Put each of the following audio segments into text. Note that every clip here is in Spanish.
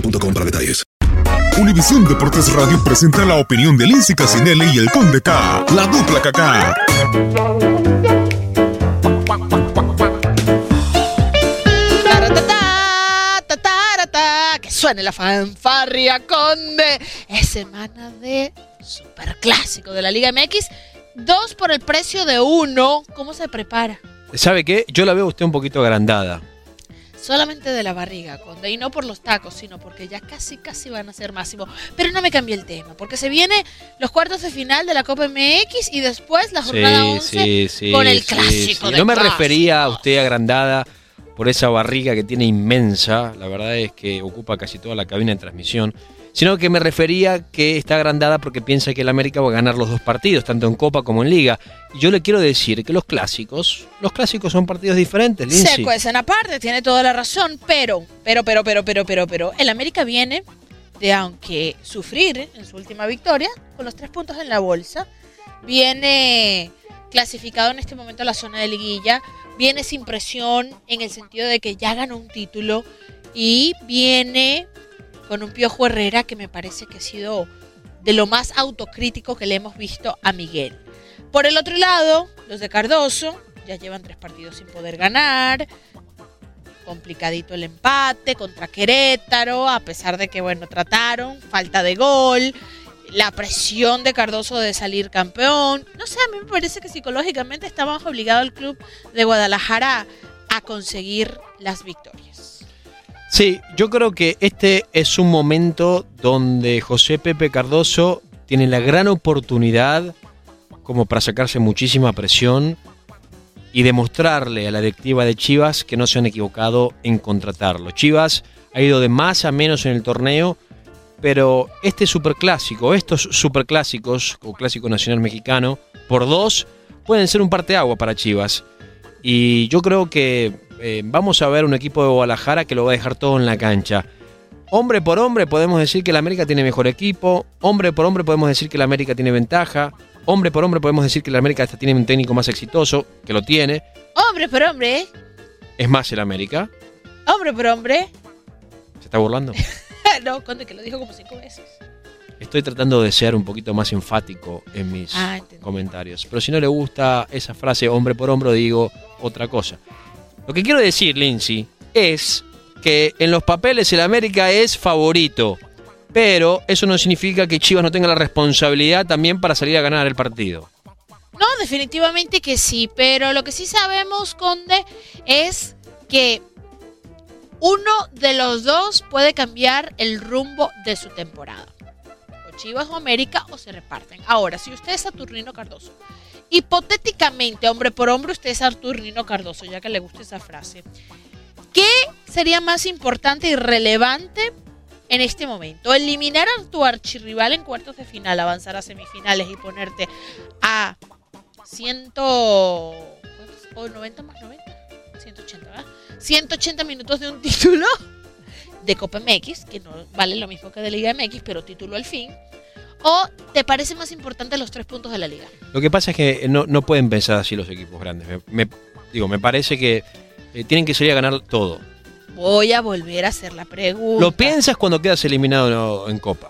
boostmobile.com para detalles. Univisión Deportes Radio presenta la opinión de Lindsay Casinelli y el Conde K, la dupla KK. Que suene la fanfarria, Conde. Es semana de superclásico de la Liga MX. Dos por el precio de uno. ¿Cómo se prepara? ¿Sabe qué? Yo la veo usted un poquito agrandada. Solamente de la barriga, Conde. Y no por los tacos, sino porque ya casi, casi van a ser máximo. Pero no me cambié el tema, porque se viene los cuartos de final de la Copa MX y después la jornada 11 con el sí, clásico sí. de No me refería a usted agrandada por esa barriga que tiene inmensa, la verdad es que ocupa casi toda la cabina de transmisión, sino que me refería que está agrandada porque piensa que el América va a ganar los dos partidos, tanto en Copa como en Liga. Y yo le quiero decir que los clásicos, los clásicos son partidos diferentes, Lindsay. Se cuecen aparte, tiene toda la razón, pero, pero, pero, pero, pero, pero, pero, el América viene de, aunque sufrir en su última victoria, con los tres puntos en la bolsa, viene clasificado en este momento a la zona de liguilla, viene sin presión en el sentido de que ya ganó un título y viene con un Piojo Herrera que me parece que ha sido de lo más autocrítico que le hemos visto a Miguel. Por el otro lado, los de Cardoso ya llevan tres partidos sin poder ganar. Complicadito el empate contra Querétaro, a pesar de que, bueno, trataron, falta de gol, la presión de Cardoso de salir campeón. No sé, a mí me parece que psicológicamente está más obligado el club de Guadalajara a conseguir las victorias. Sí, yo creo que este es un momento donde José Pepe Cardoso tiene la gran oportunidad como para sacarse muchísima presión y demostrarle a la directiva de Chivas que no se han equivocado en contratarlo. Chivas ha ido de más a menos en el torneo, pero este superclásico, estos superclásicos o clásico nacional mexicano, por dos, pueden ser un parteagua para Chivas. Y yo creo que eh, vamos a ver un equipo de Guadalajara que lo va a dejar todo en la cancha. Hombre por hombre podemos decir que el América tiene mejor equipo, hombre por hombre podemos decir que el América tiene ventaja, hombre por hombre podemos decir que el América hasta tiene un técnico más exitoso, que lo tiene, Hombre por hombre, es más el América. hombre por hombre. ¿Se está burlando? no, Conde, que lo dijo como cinco veces. Estoy tratando de ser un poquito más enfático en mis Ah, comentarios. Pero si no le gusta esa frase hombre por hombre, digo otra cosa. Lo que quiero decir, Lindsay, es que en los papeles el América es favorito. Pero eso no significa que Chivas no tenga la responsabilidad también para salir a ganar el partido. No, definitivamente que sí, pero lo que sí sabemos, Conde, es que Uno de los dos puede cambiar el rumbo de su temporada. O Chivas o América o se reparten. Ahora, si usted es Saturnino Cardoso, hipotéticamente, hombre por hombre, usted es Saturnino Cardoso, ya que le gusta esa frase. ¿Qué sería más importante y relevante en este momento? Eliminar a tu archirrival en cuartos de final, avanzar a semifinales y ponerte a 100 o 90 más 90, 180, ¿verdad? 180 minutos de un título de Copa MX, que no vale lo mismo que de Liga MX, pero título al fin. ¿O te parece más importante los tres puntos de la liga? Lo que pasa es que no, no pueden pensar así los equipos grandes. Me, me- digo, me parece que eh, tienen que salir a ganar todo. Voy a volver a hacer la pregunta. Lo piensas cuando quedas eliminado en Copa.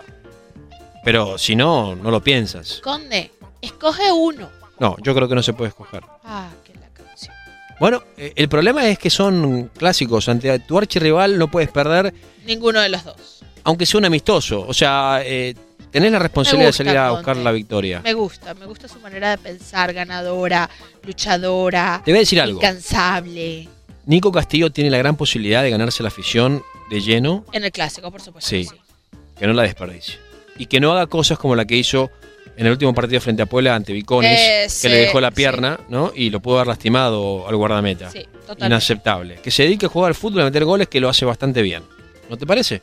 Pero si no, no lo piensas. Conde, escoge uno. No, yo creo que no se puede escoger. Ah, que la canción. Bueno, eh, el problema es que son clásicos. Ante tu archirrival no puedes perder, Ninguno de los dos. aunque sea un amistoso. O sea, eh, tenés la responsabilidad de salir a Conte. buscar la victoria. Me gusta, me gusta su manera de pensar, ganadora, luchadora, Te voy a decir algo. incansable. Nico Castillo tiene la gran posibilidad de ganarse la afición de lleno, En el clásico, por supuesto. Sí. que sí. que no la desperdicie. Y que no haga cosas como la que hizo en el último partido frente a Puebla ante Viconis, Ese, que le dejó la sí. pierna, ¿no? Y lo pudo haber lastimado al guardameta. Sí, totalmente. Inaceptable. Que se dedique a jugar al fútbol y a meter goles, que lo hace bastante bien. ¿No te parece?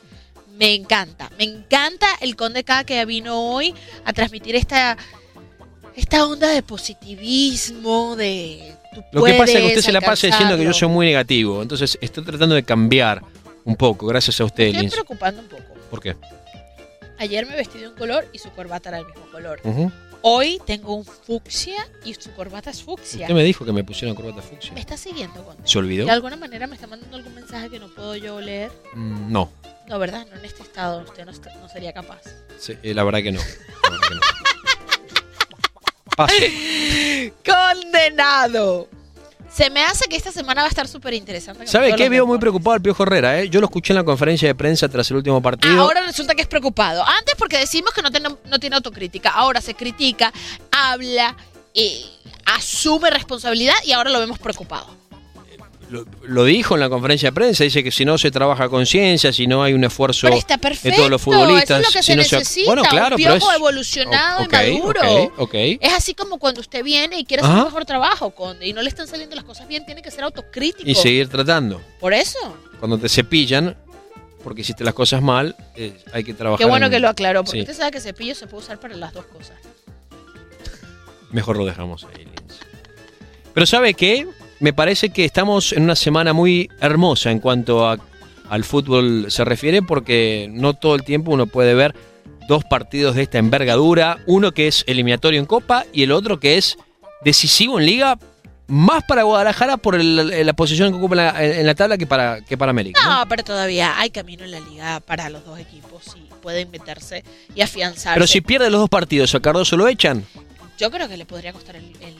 Me encanta, me encanta el Conde K que vino hoy a transmitir esta, esta onda de positivismo, de tú Lo que pasa es que usted se la pasa diciendo que yo soy muy negativo. Entonces estoy tratando de cambiar un poco, gracias a usted, Me estoy preocupando un poco. ¿Por qué? Ayer me vestí de un color y su corbata era del mismo color. Ujú. Hoy tengo un fucsia y su corbata es fucsia. Usted me dijo que me pusiera una corbata fucsia. ¿Me está siguiendo, Conde? ¿Se olvidó? De alguna manera me está mandando algún mensaje que no puedo yo leer. Mm, No, No, ¿verdad? No en este estado. Usted no, sería capaz. Sí, eh, la verdad que no. La verdad que no. Paso. ¡Condenado! Se me hace que esta semana va a estar súper interesante. ¿Sabe qué? Veo muy preocupado al Piojo Herrera, ¿eh? Yo lo escuché en la conferencia de prensa tras el último partido. Ahora resulta que es preocupado. Antes porque decimos que no tiene, no tiene autocrítica. Ahora se critica, habla, eh, asume responsabilidad y ahora lo vemos preocupado. Lo, lo dijo en la conferencia de prensa, dice que si no se trabaja a conciencia, si no hay un esfuerzo Pero está de todos los futbolistas, Eso es lo que si se no se- necesita. Bueno, claro, un pero es- evolucionado y maduro. Es así como cuando usted viene y quiere hacer Ajá. un mejor trabajo, Conde, y no le están saliendo las cosas bien, tiene que ser autocrítico. Y seguir tratando. Por eso. Cuando te cepillan, porque hiciste las cosas mal, eh, hay que trabajar. Qué bueno en- que lo aclaró, porque Sí. usted sabe que cepillo se puede usar para las dos cosas. Mejor lo dejamos ahí, Lince. Pero ¿sabe qué? Me parece que estamos en una semana muy hermosa en cuanto a- al fútbol se refiere, porque no todo el tiempo uno puede ver dos partidos de esta envergadura, uno que es eliminatorio en Copa y el otro que es decisivo en Liga, más para Guadalajara por el- la posición que ocupa en la, en la tabla que para, que para América. ¿no? No, pero todavía hay camino en la liga para los dos equipos y pueden meterse y afianzarse. Pero si pierde los dos partidos, ¿a Cardoso lo echan? Yo creo que le podría costar el, el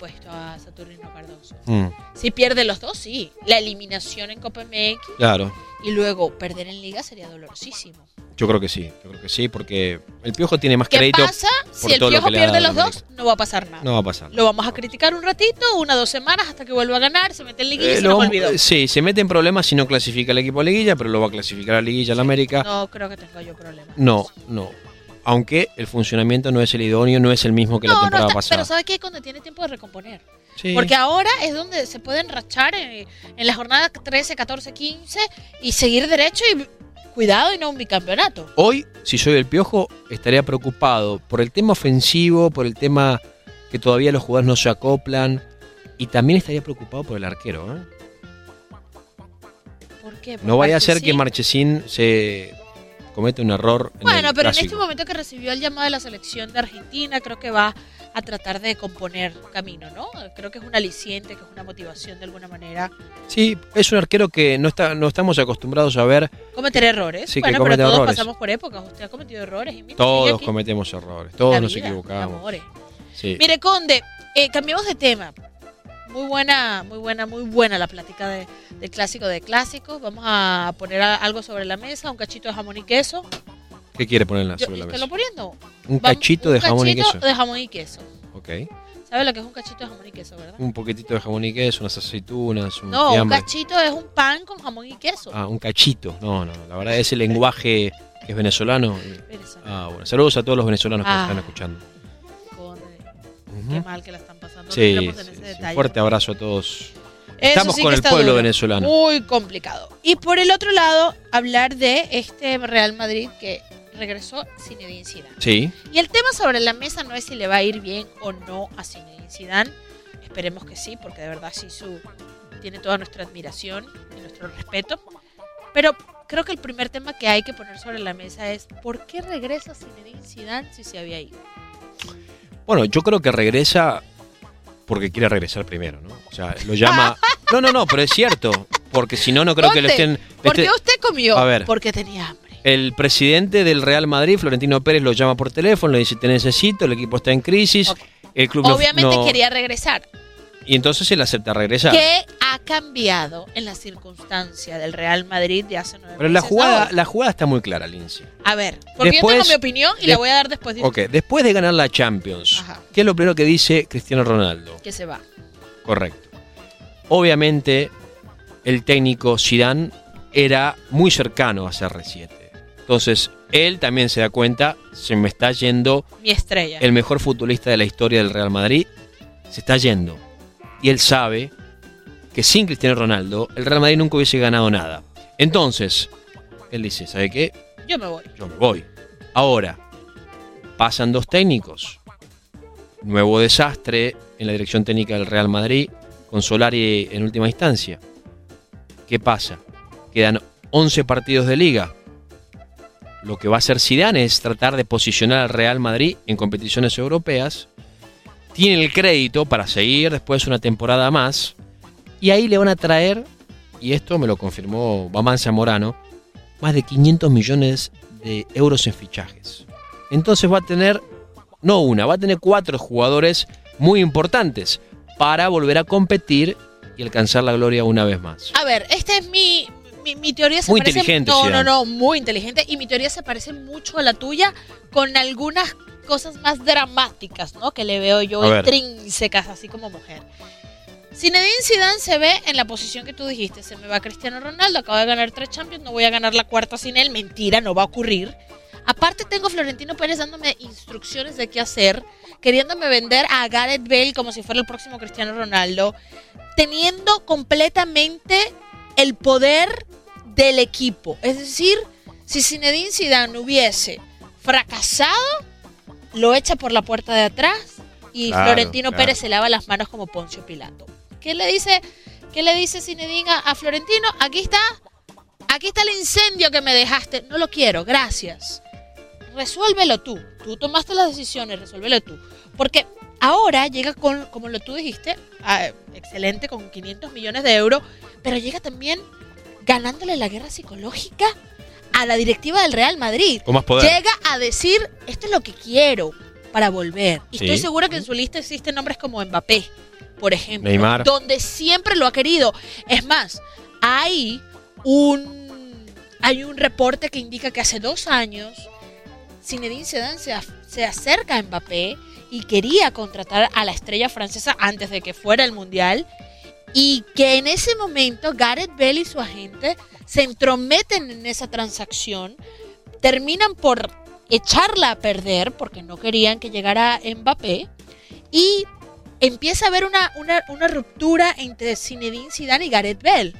puesto a Saturnino Cardoso. Mm, Si pierde los dos, sí. La eliminación en Copa MX claro. y luego perder en liga sería dolorosísimo. Yo creo que sí, yo creo que sí, porque el Piojo tiene más ¿Qué crédito. pasa si por el todo lo Piojo que ha pierde los dos? No va a pasar nada. No va a pasar. Lo vamos a criticar un ratito, una dos semanas hasta que vuelva a ganar, se mete en liguilla y Eh, se lo nos olvidó. eh, sí, se mete en problemas si no clasifica el equipo a liguilla, pero lo va a clasificar a liguilla al América. No creo que tenga yo problemas. No, no. Aunque el funcionamiento no es el idóneo, no es el mismo que la No, no temporada está, pasada. pero ¿sabe qué? Cuando tiene tiempo de recomponer. Sí. Porque ahora es donde se puede enrachar en, en la jornada 13, 14, 15 y seguir derecho y cuidado y no un bicampeonato. Hoy, si soy el Piojo, estaría preocupado por el tema ofensivo, por el tema que todavía los jugadores no se acoplan. Y también estaría preocupado por el arquero. ¿eh? ¿Por qué? Por No vaya a ser que. Marchesín se cometa un error. En Bueno, el pero en este momento que recibió el llamado de la selección de Argentina, creo que va a tratar de componer camino, ¿no? Creo que es un aliciente, que es una motivación de alguna manera. Sí, es un arquero que no, está, no estamos acostumbrados a ver. Cometer errores. Sí, que bueno, comete pero todos errores. pasamos por épocas. Usted ha cometido errores. Y sigue Todos aquí. cometemos errores, todos nos equivocamos. Sí. Mire, Conde, eh, cambiemos de tema. Muy buena, muy buena, muy buena la plática de, del clásico de clásicos. Vamos a poner a- algo sobre la mesa, un cachito de jamón y queso. ¿Qué quiere ponerla Yo, sobre la ¿te mesa? lo poniendo? Un Vamos- cachito un de jamón y cachito queso. de jamón y queso. Ok. ¿Sabe lo que es un cachito de jamón y queso, verdad? Un poquitito de jamón y queso, unas aceitunas, un No, un cachito es un pan con jamón y queso. Ah, un cachito. No, no, la verdad ese lenguaje que es venezolano. Ah, bueno. Saludos a todos los venezolanos que nos Ah. están escuchando. Ujú. Qué mal que la están Sí, un fuerte abrazo a todos. Eso Estamos sí con el pueblo duro. venezolano. Muy complicado. Y por el otro lado, hablar de este Real Madrid que regresó Zinedine Zidane. Sí. Y el tema sobre la mesa no es si le va a ir bien o no a Zinedine Zidane. Esperemos que sí, porque de verdad Sisu tiene toda nuestra admiración y nuestro respeto. Pero creo que el primer tema que hay que poner sobre la mesa es ¿por qué regresa Zinedine Zidane si se había ido? Bueno, yo creo que regresa porque quiere regresar primero, ¿no? O sea, lo llama. No, no, no, pero es cierto. Porque si no, no creo que lo estén. ¿Por qué este- usted comió? A ver. Porque tenía hambre. El presidente del Real Madrid, Florentino Pérez, lo llama por teléfono, le dice: Te necesito, el equipo está en crisis. El club no- Obviamente no- quería regresar. Y entonces él acepta regresar. ¿Qué ha cambiado en la circunstancia del Real Madrid de hace nueve Pero la meses jugada, ahora? la jugada está muy clara, Lindsay. A ver, porque yo Después- tengo mi opinión y la voy a dar después de Ok, después de ganar la Champions, Ajá. ¿qué es lo primero que dice Cristiano Ronaldo? que se va. Correcto. Obviamente, el técnico Zidane era muy cercano a CR7. Entonces, él también se da cuenta, se me está yendo Mi estrella. el mejor futbolista de la historia del Real Madrid, se está yendo. Y él sabe que sin Cristiano Ronaldo, el Real Madrid nunca hubiese ganado nada. Entonces, él dice, ¿sabe qué? Yo me voy. Yo me voy. Ahora, pasan dos técnicos. Nuevo desastre en la dirección técnica del Real Madrid, con Solari en última instancia. ¿Qué pasa? Quedan 11 partidos de liga. Lo que va a hacer Zidane es tratar de posicionar al Real Madrid en competiciones europeas. Tiene el crédito para seguir después una temporada más. Y ahí le van a traer, y esto me lo confirmó Bamán Zamorano, más de 500 millones de euros en fichajes. Entonces va a tener, no una, va a tener cuatro jugadores muy importantes para volver a competir y alcanzar la gloria una vez más. A ver, esta es mi, mi, mi teoría. Se Muy parece, inteligente, No, no, no, muy inteligente. Y mi teoría se parece mucho a la tuya con algunas cosas más dramáticas, ¿no? Que le veo yo A ver. intrínsecas, así como mujer. Zinedine Zidane se ve en la posición que tú dijiste. Se me va Cristiano Ronaldo, acaba de ganar tres Champions, no voy a ganar la cuarta sin él. Mentira, no va a ocurrir. Aparte tengo a Florentino Pérez dándome instrucciones de qué hacer, queriéndome vender a Gareth Bale como si fuera el próximo Cristiano Ronaldo, teniendo completamente el poder del equipo. Es decir, si Zinedine Zidane hubiese fracasado, lo echa por la puerta de atrás y Claro, Florentino claro. Pérez se lava las manos como Poncio Pilato. ¿Qué le dice, qué le dice Zinedine a, Florentino? Aquí está, aquí está el incendio que me dejaste. No lo quiero, gracias. Resuélvelo tú. Tú tomaste las decisiones, resuélvelo tú. Porque ahora llega con, como lo tú dijiste, excelente, con 500 millones de euros, pero llega también ganándole la guerra psicológica a la directiva del Real Madrid. Con más poder. Llega a decir, esto es lo que quiero para volver. Y Sí. estoy segura que en su lista existen nombres como Mbappé, por ejemplo, Neymar. donde siempre lo ha querido. Es más, hay un, hay un reporte que indica que hace dos años Zinedine Zidane se, se acerca a Mbappé y quería contratar a la estrella francesa antes de que fuera el Mundial y que en ese momento Gareth Bale y su agente se entrometen en esa transacción, terminan por echarla a perder porque no querían que llegara Mbappé y empieza a haber una, una, una ruptura entre Zinedine Zidane y Gareth. Claro.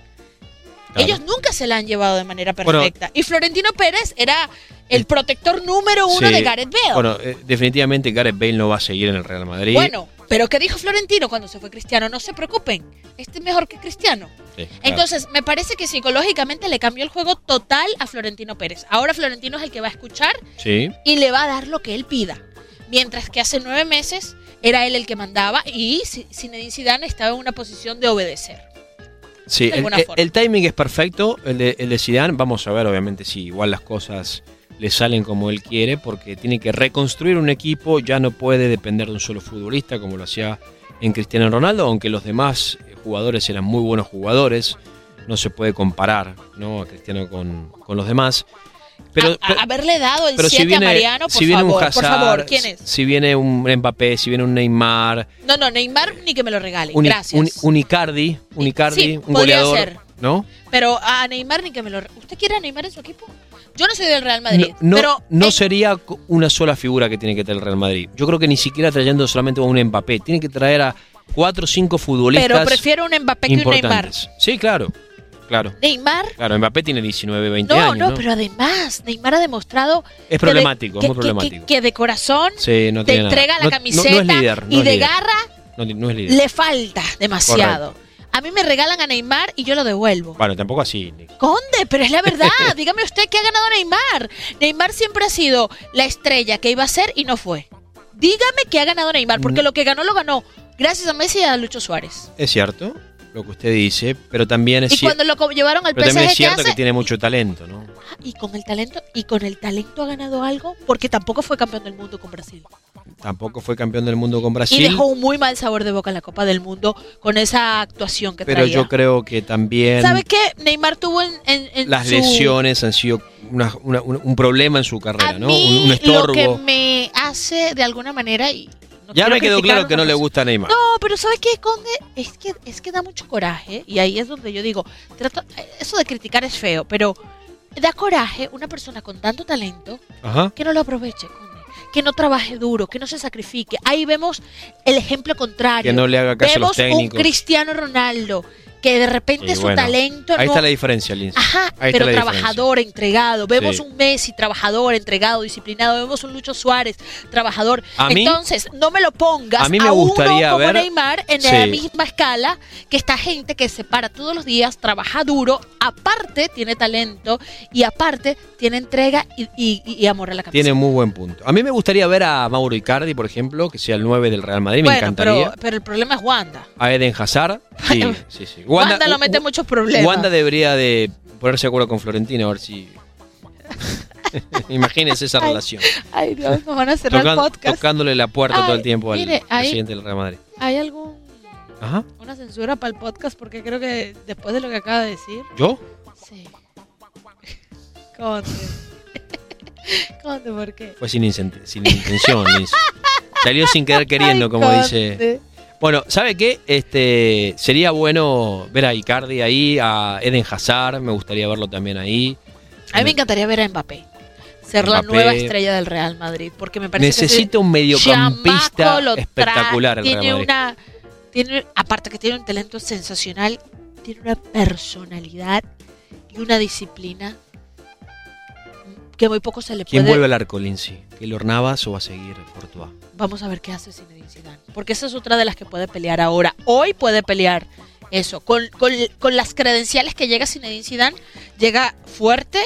Ellos nunca se la han llevado de manera Bueno, perfecta. y Florentino Pérez era el protector número uno Sí. de Gareth Bale. Bueno, eh, definitivamente Gareth Bale no va a seguir en el Real Madrid. Bueno, pero ¿qué dijo Florentino cuando se fue Cristiano? No se preocupen, este es mejor que Cristiano. Sí, claro. Entonces, me parece que psicológicamente le cambió el juego total a Florentino Pérez. Ahora Florentino es el que va a escuchar Sí. y le va a dar lo que él pida. Mientras que hace nueve meses era él el que mandaba y Zinedine Zidane estaba en una posición de obedecer. Sí, de el, el timing es perfecto, el de, el de Zidane. Vamos a ver, obviamente, si igual las cosas le salen como él quiere, porque tiene que reconstruir un equipo, ya no puede depender de un solo futbolista como lo hacía en Cristiano Ronaldo, aunque los demás eh, jugadores eran muy buenos jugadores, no se puede comparar ¿no? a Cristiano con, con los demás. Pero, a- a- pero- haberle dado el pero 7 si viene, a Mariano, por si viene favor, un Hazard, por favor, ¿quién es? si viene un Mbappé, si viene un Neymar, No, no, Neymar ni que me lo regalen, un, gracias. un, un Icardi, un Icardi, Sí, un goleador, ser. ¿no? Pero a Neymar ni que me lo... ¿Usted quiere a Neymar en su equipo? Yo no soy del Real Madrid, no, no, pero... no en- sería una sola figura que tiene que tener el Real Madrid. Yo creo que ni siquiera trayendo solamente a un Mbappé. Tiene que traer a cuatro o cinco futbolistas pero prefiero un Mbappé que un Neymar. Sí, claro. Claro. Neymar... Claro, Mbappé tiene 19, 20 No, años. no, ¿no? pero además, Neymar ha demostrado... Es que de- problemático, que- muy que- problemático. Que, que de corazón Sí, no te nada. entrega la no- camiseta no es líder, y es de líder. garra No, no es líder. le falta demasiado. A mí me regalan a Neymar y yo lo devuelvo. Bueno, tampoco así. Nick. Conde, pero es la verdad. Dígame usted que ha ganado Neymar. Neymar siempre ha sido la estrella que iba a ser y no fue. Dígame que ha ganado Neymar, porque Mm. lo que ganó lo ganó gracias a Messi y a Lucho Suárez. Es cierto lo que usted dice, pero también es, Y cier- cuando lo llevaron al pero también es ¿qué cierto hace? que tiene mucho talento, ¿no? Ah, Y con el talento, y con el talento ha ganado algo, porque tampoco fue campeón del mundo con Brasil. Tampoco fue campeón del mundo con Y Brasil. dejó un muy mal sabor de boca en la Copa del Mundo con esa actuación que Pero traía. yo creo que también ¿Sabe qué? Neymar tuvo en, en- en las su- lesiones han sido una- una- un, un problema en su A carrera, ¿no? mí, Un, un lo estorbo. que me hace de alguna manera y no ya me quedó claro que no le gusta a Neymar. No, pero ¿sabe qué, Conde? Es que, es que da mucho coraje y ahí es donde yo digo, trato- eso de criticar es feo, pero da coraje una persona con tanto talento Ajá. que no lo aproveche, Conde. Que no trabaje duro, que no se sacrifique. Ahí vemos el ejemplo contrario. Que no le haga caso a vemos los técnicos. un Cristiano Ronaldo que de repente Y su bueno, talento Ahí no, está la diferencia, Lindsay. Ajá, Ahí pero trabajador, entregado. Vemos Sí. un Messi trabajador, entregado, disciplinado. Vemos un Lucho Suárez, trabajador. A mí- Entonces, no me lo pongas a mí me uno gustaría como ver- Neymar en Sí. la misma escala que esta gente que se para todos los días, trabaja duro, aparte tiene talento y aparte tiene entrega y, y- y amor a la camiseta. Tiene muy buen punto. A mí me gustaría ver a Mauro Icardi, por ejemplo, que sea el 9 del Real Madrid, me bueno, encantaría. pero, pero el problema es Wanda. A Eden Hazard. Sí, sí, sí. Wanda, lo mete en muchos problemas. Wanda debería de ponerse de acuerdo con Florentino a ver si... Imagínense esa Ay, relación. Ay, Dios, nos van a cerrar el podcast. tocándole la puerta todo el tiempo al mire, ahí- presidente del Real Madrid. ¿Hay algún Ajá. una censura para el podcast? Porque creo que después de lo que acaba de decir. ¿Yo? Sí. Conte. Conte, ¿por qué? Fue sin, sin intención. Salió sin querer queriendo, Ay, como Conte. dice. Bueno, ¿sabe qué? Este sería bueno ver a Icardi ahí, a Eden Hazard, me gustaría verlo también ahí. A mí me encantaría ver a Mbappé. Ser la nueva estrella del Real Madrid. Porque me parece Necesita que un mediocampista espectacular el Real tiene Madrid. una tiene Aparte que tiene un talento sensacional, tiene una personalidad y una disciplina que muy poco se le ¿Quién puede... vuelve al arco, Lindsay? ¿Keylor Navas o va a seguir Courtois? Vamos a ver qué hace Zinedine Zidane. Porque esa es otra de las que puede pelear ahora. Hoy puede pelear eso. Con, con- con las credenciales que llega Zinedine Zidane, llega fuerte,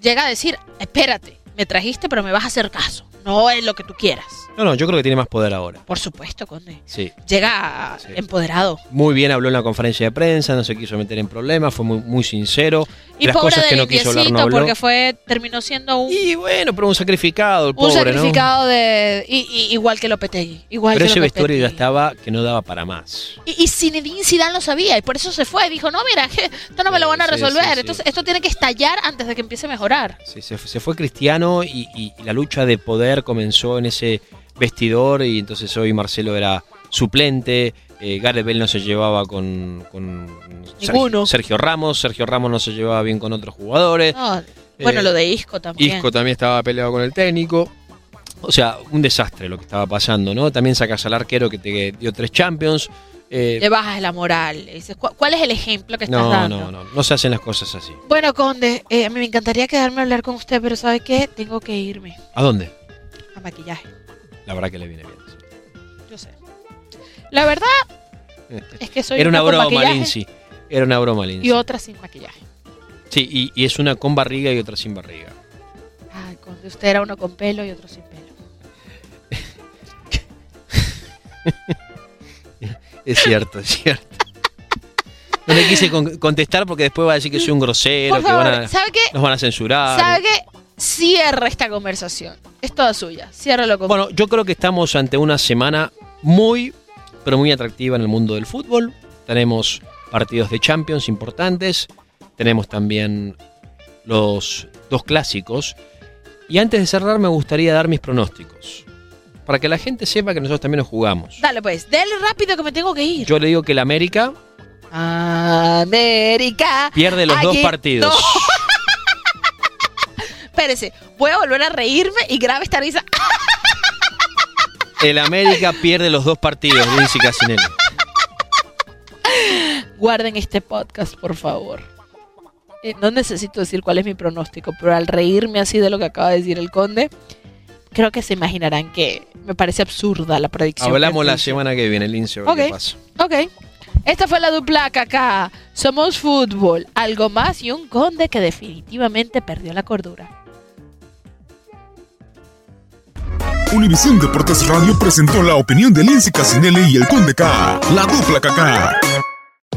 llega a decir, espérate, me trajiste pero me vas a hacer caso. No es lo que tú quieras. No, no, yo creo que tiene más poder ahora. Por supuesto, Conde. Sí. Llega Sí. empoderado. Muy bien habló en la conferencia de prensa, no se quiso meter en problemas, fue muy, muy sincero. Y Las pobre cosas que no quiso hablar no habló. porque fue, terminó siendo un, Y bueno, pero un sacrificado, el un pobre, ¿no? sacrificado de. y- y- igual que Lopetegui. Igual Pero que ese vestuario ya estaba que no daba para más. Y, y Zinedine Zidane lo sabía y por eso se fue. Dijo, no, mira, esto no me lo van a resolver. sí, sí. Entonces, esto tiene que estallar antes de que empiece a mejorar. Sí, se, se fue Cristiano y la lucha de poder comenzó en ese vestidor y entonces hoy Marcelo era suplente, eh, Gareth Bale no se llevaba con, con Ninguno. Sergio, Sergio Ramos, Sergio Ramos no se llevaba bien con otros jugadores, No, bueno, Eh, lo de Isco también. Isco también estaba peleado con el técnico. O sea, un desastre lo que estaba pasando, ¿no? También sacas al arquero que te dio tres Champions. eh, Le bajas la moral. Le dices, "¿Cu- ¿cuál es el ejemplo que estás no, dando? no, no, no se hacen las cosas así. Bueno, Conde, eh, a mí me encantaría quedarme a hablar con usted, pero ¿sabe qué? Tengo que irme ¿A dónde? a maquillaje. La verdad que le viene bien. Yo sé. La verdad es que soy Era una con broma, Lindsay. Era una broma, Lindsay. y otra sin maquillaje. Sí, y, y es una con barriga y otra sin barriga. Ay, Conde, usted era uno con pelo y otro sin pelo. Es cierto, es cierto. No le quise con- contestar porque después va a decir que soy un grosero, que van a- ¿sabe qué? nos van a censurar. ¿Sabe qué? Cierra esta conversación. Es toda suya. Ciérralo con Bueno, yo creo que estamos ante una semana muy, pero muy atractiva en el mundo del fútbol. Tenemos partidos de Champions importantes. Tenemos también los dos clásicos. Y antes de cerrar me gustaría dar mis pronósticos. Para que la gente sepa que nosotros también nos jugamos. Dale pues, dale rápido que me tengo que ir. Yo le digo que el América América. pierde los dos partidos. No. Espérese, voy a volver a reírme y grave esta risa. El América pierde los dos partidos, Lindsay Casinelli. Guarden este podcast, por favor. Eh, no necesito decir cuál es mi pronóstico, pero al reírme así de lo que acaba de decir el conde, creo que se imaginarán que me parece absurda la predicción. Hablamos la semana que viene, ver Ok. Ok. Esta fue la dupla acá. Somos fútbol, algo más y un conde que definitivamente perdió la cordura. Univisión Deportes Radio presentó la opinión de Lindsay Casinelli y el Conde K. La dupla KK.